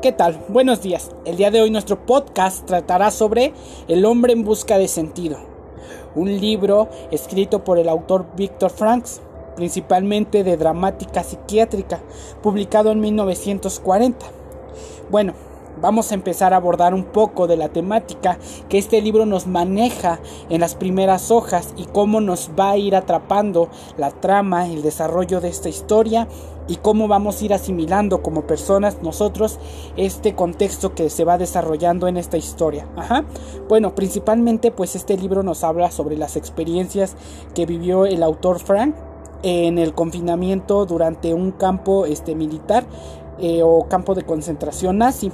¿Qué tal? Buenos días. El día de hoy nuestro podcast tratará sobre El hombre en busca de sentido, un libro escrito por el autor Víctor Franks, principalmente de dramática psiquiátrica, publicado en 1940. Bueno, vamos a empezar a abordar un poco de la temática que este libro nos maneja en las primeras hojas y cómo nos va a ir atrapando la trama, el desarrollo de esta historia y cómo vamos a ir asimilando como personas nosotros este contexto que se va desarrollando en esta historia. Ajá. Bueno, principalmente pues este libro nos habla sobre las experiencias que vivió el autor Frank en el confinamiento durante un campo este, militar eh, o campo de concentración nazi.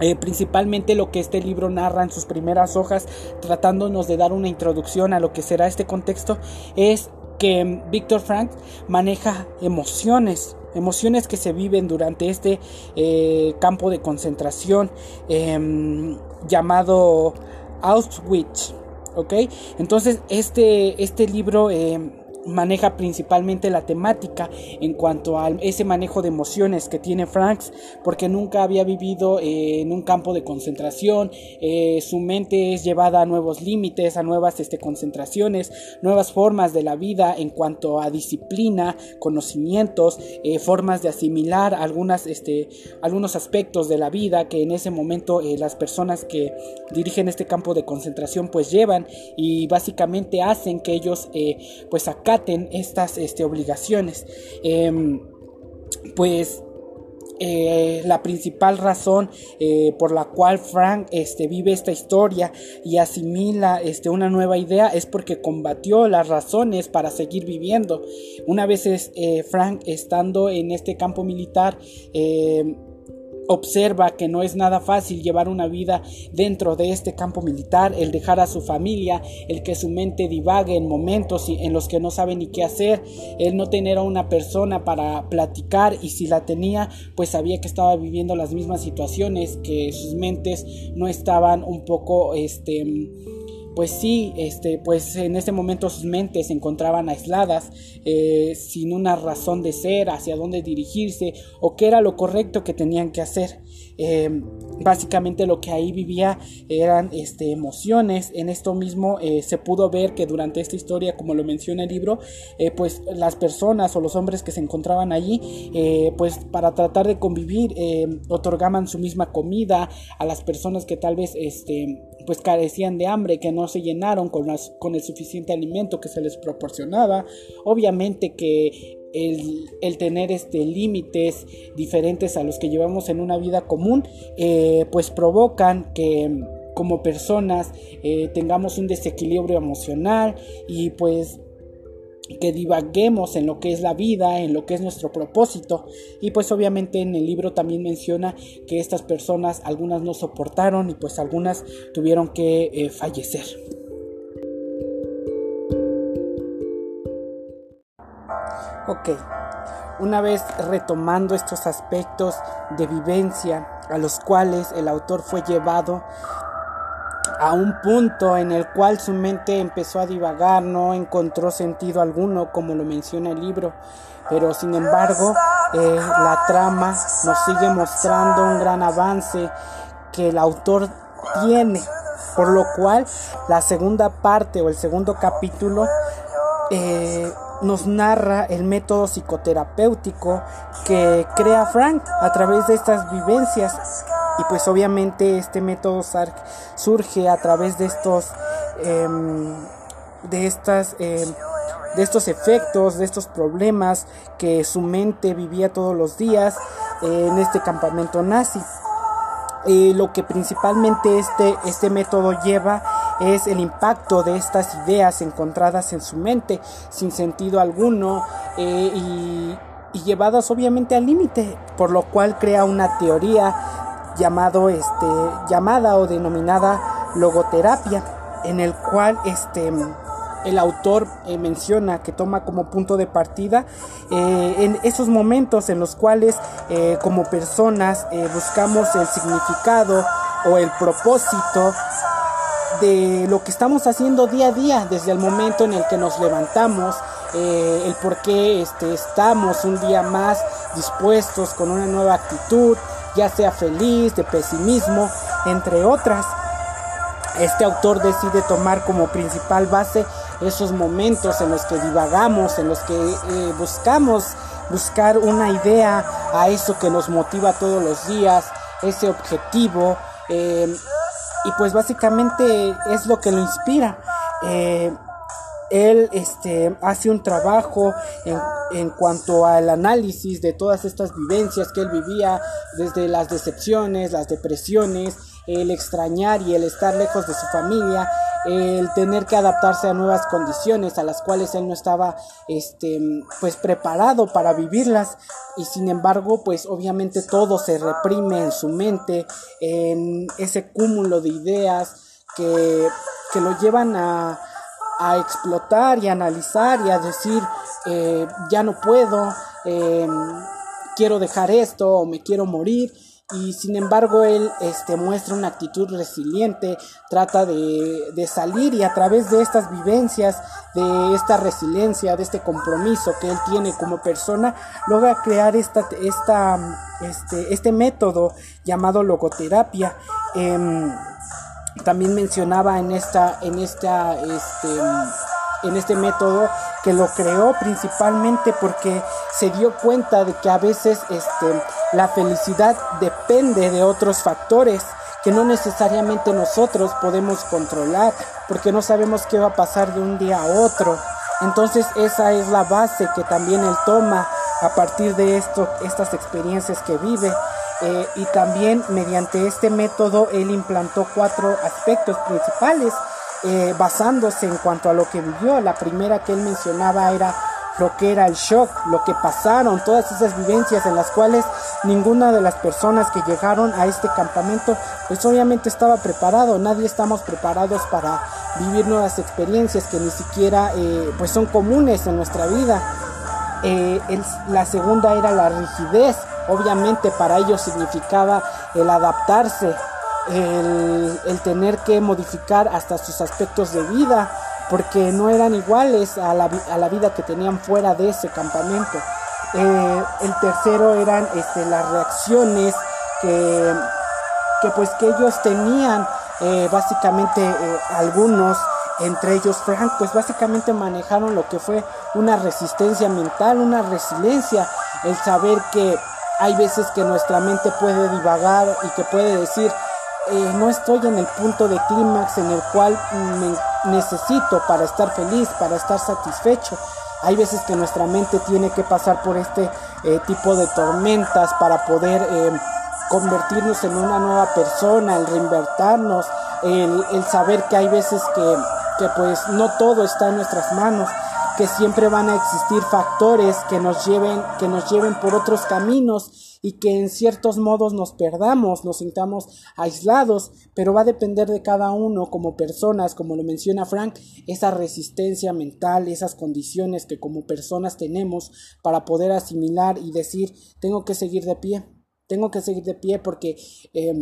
Eh, principalmente lo que este libro narra en sus primeras hojas, tratándonos de dar una introducción a lo que será este contexto, es que Víctor Frank maneja emociones, emociones que se viven durante este eh, campo de concentración em, llamado Auschwitz. ¿ok? Entonces este, este libro em, maneja principalmente la temática en cuanto a ese manejo de emociones que tiene Franks porque nunca había vivido eh, en un campo de concentración. Eh, su mente es llevada a nuevos límites a nuevas este, concentraciones nuevas formas de la vida en cuanto a disciplina conocimientos eh, formas de asimilar algunas este, algunos aspectos de la vida que en ese momento las personas que dirigen este campo de concentración pues llevan y básicamente hacen que ellos pues estas este, obligaciones. Em, pues eh, la principal razón eh, por la cual Frank este, vive esta historia y asimila este, una nueva idea es porque combatió las razones para seguir viviendo. Una vez eh, Frank estando en este campo militar, em, observa que no es nada fácil llevar una vida dentro de este campo militar, el dejar a su familia, el que su mente divague en momentos en los que no sabe ni qué hacer, el no tener a una persona para platicar y si la tenía, pues sabía que estaba viviendo las mismas situaciones, que sus mentes no estaban un poco, este, pues sí, este, pues en ese momento sus mentes se encontraban aisladas, eh, sin una razón de ser, hacia dónde dirigirse o qué era lo correcto que tenían que hacer. Em, básicamente lo que ahí vivía eran este, emociones. En esto mismo eh, se pudo ver que durante esta historia, como lo menciona el libro, eh, pues las personas o los hombres que se encontraban allí, eh, pues para tratar de convivir, otorgaban su misma comida a las personas que tal vez este, pues carecían de hambre, que no se llenaron con, las, con el suficiente alimento que se les proporcionaba. Obviamente que el, tener este, límites diferentes a los que llevamos en una vida común, eh, pues provocan que como personas eh, tengamos un desequilibrio emocional y pues que divaguemos en lo que es la vida, en lo que es nuestro propósito. Y pues obviamente en el libro también menciona que estas personas, algunas no soportaron y pues algunas tuvieron que eh, fallecer. Ok, una vez retomando estos aspectos de vivencia a los cuales el autor fue llevado a un punto en el cual su mente empezó a divagar, no encontró sentido alguno, como lo menciona el libro, pero sin embargo eh, la trama nos sigue mostrando un gran avance que el autor tiene, por lo cual la segunda parte o el segundo capítulo eh, nos narra el método psicoterapéutico que crea Frank a través de estas vivencias. Y pues obviamente este método surge a través de estos em, de estas em, de estos efectos de estos problemas que su mente vivía todos los días en este campamento nazi. Lo que principalmente este, este método lleva es el impacto de estas ideas encontradas en su mente sin sentido alguno eh, y, llevadas obviamente al límite, por lo cual crea una teoría llamado este llamada o denominada logoterapia en el cual este el autor eh, menciona que toma como punto de partida eh, en esos momentos en los cuales como personas buscamos el significado o el propósito de lo que estamos haciendo día a día, desde el momento en el que nos levantamos, eh, el por qué este, estamos un día más dispuestos con una nueva actitud, ya sea feliz, de pesimismo, entre otras. Este autor decide tomar como principal base esos momentos en los que divagamos, en los que eh, buscamos buscar una idea a eso que nos motiva todos los días, ese objetivo. Eh, y pues básicamente es lo que lo inspira. Eh, él este, hace un trabajo en, en, cuanto al análisis de todas estas vivencias que él vivía, desde las decepciones, las depresiones, el extrañar y el estar lejos de su familia, el tener que adaptarse a nuevas condiciones a las cuales él no estaba este pues preparado para vivirlas. Y sin embargo pues obviamente todo se reprime en su mente en ese cúmulo de ideas que, que lo llevan a, a explotar y analizar y a decir eh, ya no puedo eh, quiero dejar esto o me quiero morir y sin embargo él este, muestra una actitud resiliente, trata de, de, salir y a través de estas vivencias, de esta resiliencia, de este compromiso que él tiene como persona, logra crear esta, esta, este, este método llamado logoterapia. Eh, también mencionaba en esta, en esta, este, en este método que lo creó principalmente porque se dio cuenta de que a veces este, la felicidad depende de otros factores que no necesariamente nosotros podemos controlar porque no sabemos qué va a pasar de un día a otro. Entonces esa es la base que también él toma a partir de esto, estas experiencias que vive. Eh, y también mediante este método él implantó cuatro aspectos principales eh, basándose en cuanto a lo que vivió. La primera que él mencionaba era lo que era el shock, lo que pasaron, todas esas vivencias en las cuales ninguna de las personas que llegaron a este campamento pues obviamente estaba preparado, nadie estamos preparados para vivir nuevas experiencias que ni siquiera eh, pues son comunes en nuestra vida. Eh, la segunda era la rigidez, obviamente para ellos significaba el adaptarse, el, tener que modificar hasta sus aspectos de vida, porque no eran iguales a la, a la vida que tenían fuera de ese campamento. Eh, el tercero eran este, las reacciones que, que, pues que ellos tenían eh, básicamente eh, algunos entre ellos Frank pues básicamente manejaron lo que fue una resistencia mental una resiliencia el saber que hay veces que nuestra mente puede divagar y que puede decir eh, no estoy en el punto de clímax en el cual me necesito para estar feliz, para estar satisfecho. Hay veces que nuestra mente tiene que pasar por este eh, tipo de tormentas para poder eh, convertirnos en una nueva persona, el reinvertirnos, el, el, saber que hay veces que, que pues no todo está en nuestras manos que siempre van a existir factores que nos lleven, que nos lleven por otros caminos y que en ciertos modos nos perdamos, nos sintamos aislados, pero va a depender de cada uno como personas, como lo menciona Frank, esa resistencia mental, esas condiciones que como personas tenemos para poder asimilar y decir, tengo que seguir de pie, tengo que seguir de pie porque... Eh,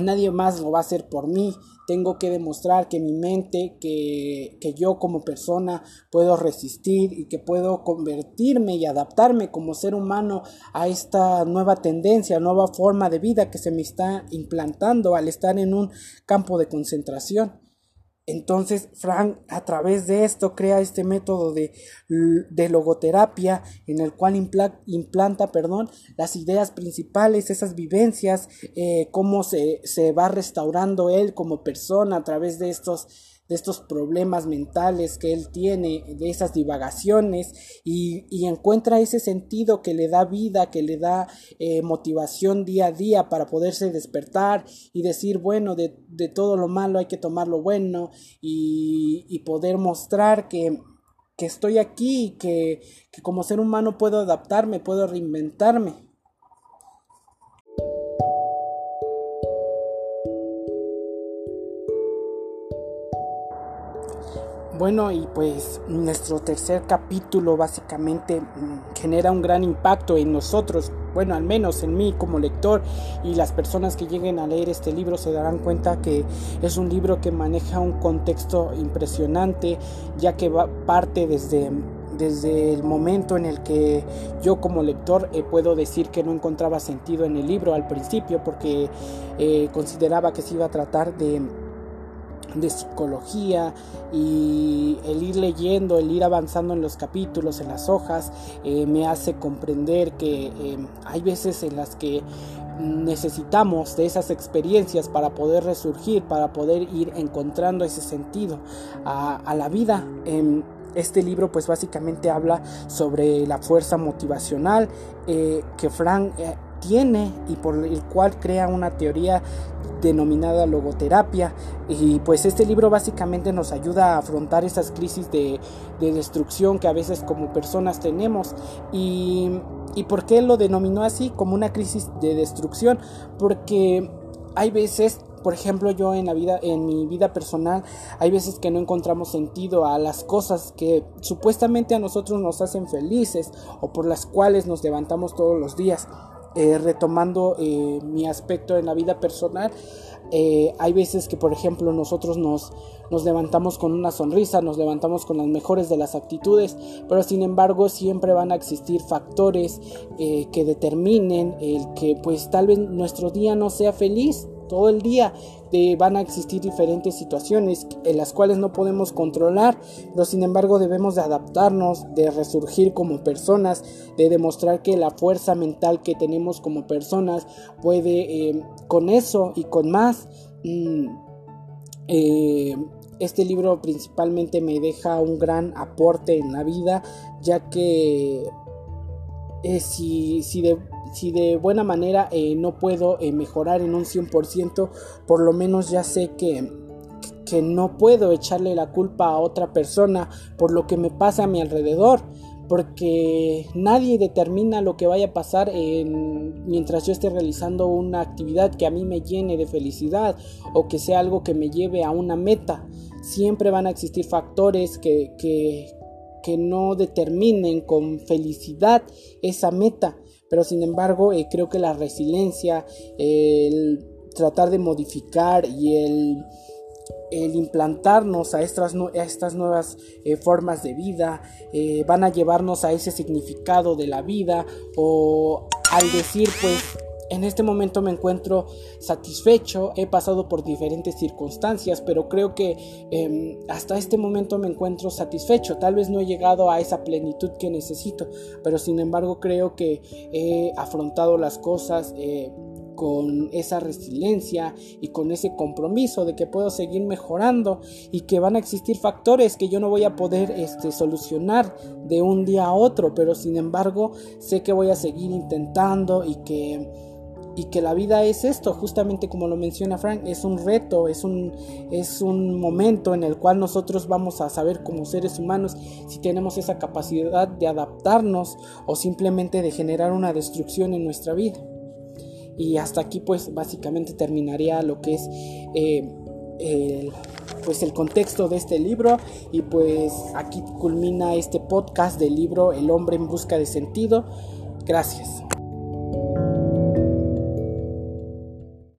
Nadie más lo va a hacer por mí. Tengo que demostrar que mi mente, que, que, yo como persona puedo resistir y que puedo convertirme y adaptarme como ser humano a esta nueva tendencia, nueva forma de vida que se me está implantando al estar en un campo de concentración. Entonces Frank a través de esto crea este método de, de logoterapia en el cual implanta perdón, las ideas principales, esas vivencias, eh, cómo se, se va restaurando él como persona a través de estos de estos problemas mentales que él tiene, de esas divagaciones y, y encuentra ese sentido que le da vida, que le da eh, motivación día a día para poderse despertar y decir, bueno, de, de todo lo malo hay que tomar lo bueno y, y poder mostrar que, que estoy aquí, que, que como ser humano puedo adaptarme, puedo reinventarme. Bueno, y pues nuestro tercer capítulo básicamente mm, genera un gran impacto en nosotros, bueno, al menos en mí como lector y las personas que lleguen a leer este libro se darán cuenta que es un libro que maneja un contexto impresionante, ya que va, parte desde desde el momento en el que yo como lector eh, puedo decir que no encontraba sentido en el libro al principio porque eh, consideraba que se iba a tratar de de psicología y el ir leyendo, el ir avanzando en los capítulos, en las hojas, eh, me hace comprender que eh, hay veces en las que necesitamos de esas experiencias para poder resurgir, para poder ir encontrando ese sentido a, la vida. Em, este libro pues básicamente habla sobre la fuerza motivacional eh, que Frank tiene y por el cual crea una teoría denominada logoterapia y pues este libro básicamente nos ayuda a afrontar esas crisis de, destrucción que a veces como personas tenemos y, y por qué lo denominó así como una crisis de destrucción porque hay veces por ejemplo, yo en la vida, en mi vida personal, hay veces que no encontramos sentido a las cosas que supuestamente a nosotros nos hacen felices o por las cuales nos levantamos todos los días. Eh, retomando eh, mi aspecto en la vida personal, eh, hay veces que, por ejemplo, nosotros nos, nos levantamos con una sonrisa, nos levantamos con las mejores de las actitudes, pero sin embargo siempre van a existir factores que determinen el que pues tal vez nuestro día no sea feliz todo el día van a existir diferentes situaciones en las cuales no podemos controlar, pero sin embargo debemos de adaptarnos, de resurgir como personas, de demostrar que la fuerza mental que tenemos como personas puede eh, con eso y con más. Mm, eh, este libro principalmente me deja un gran aporte en la vida, ya que eh, si, si de si de buena manera eh, no puedo eh, mejorar en un 100%, por lo menos ya sé que, que no puedo echarle la culpa a otra persona por lo que me pasa a mi alrededor. Porque nadie determina lo que vaya a pasar mientras yo esté realizando una actividad que a mí me llene de felicidad o que sea algo que me lleve a una meta. Siempre van a existir factores que, que, que no determinen con felicidad esa meta pero sin embargo eh, creo que la resiliencia, el tratar de modificar y el, implantarnos a estas, a estas nuevas eh, formas de vida eh, van a llevarnos a ese significado de la vida o al decir pues en este momento me encuentro satisfecho, he pasado por diferentes circunstancias, pero creo que em, hasta este momento me encuentro satisfecho. Tal vez no he llegado a esa plenitud que necesito, pero sin embargo creo que he afrontado las cosas. Eh, con esa resiliencia y con ese compromiso de que puedo seguir mejorando y que van a existir factores que yo no voy a poder este, solucionar de un día a otro, pero sin embargo sé que voy a seguir intentando y que y que la vida es esto, justamente como lo menciona Frank, es un reto, es un, es un momento en el cual nosotros vamos a saber como seres humanos si tenemos esa capacidad de adaptarnos o simplemente de generar una destrucción en nuestra vida. Y hasta aquí pues básicamente terminaría lo que es eh, el, pues el contexto de este libro y pues aquí culmina este podcast del libro El hombre en busca de sentido. Gracias.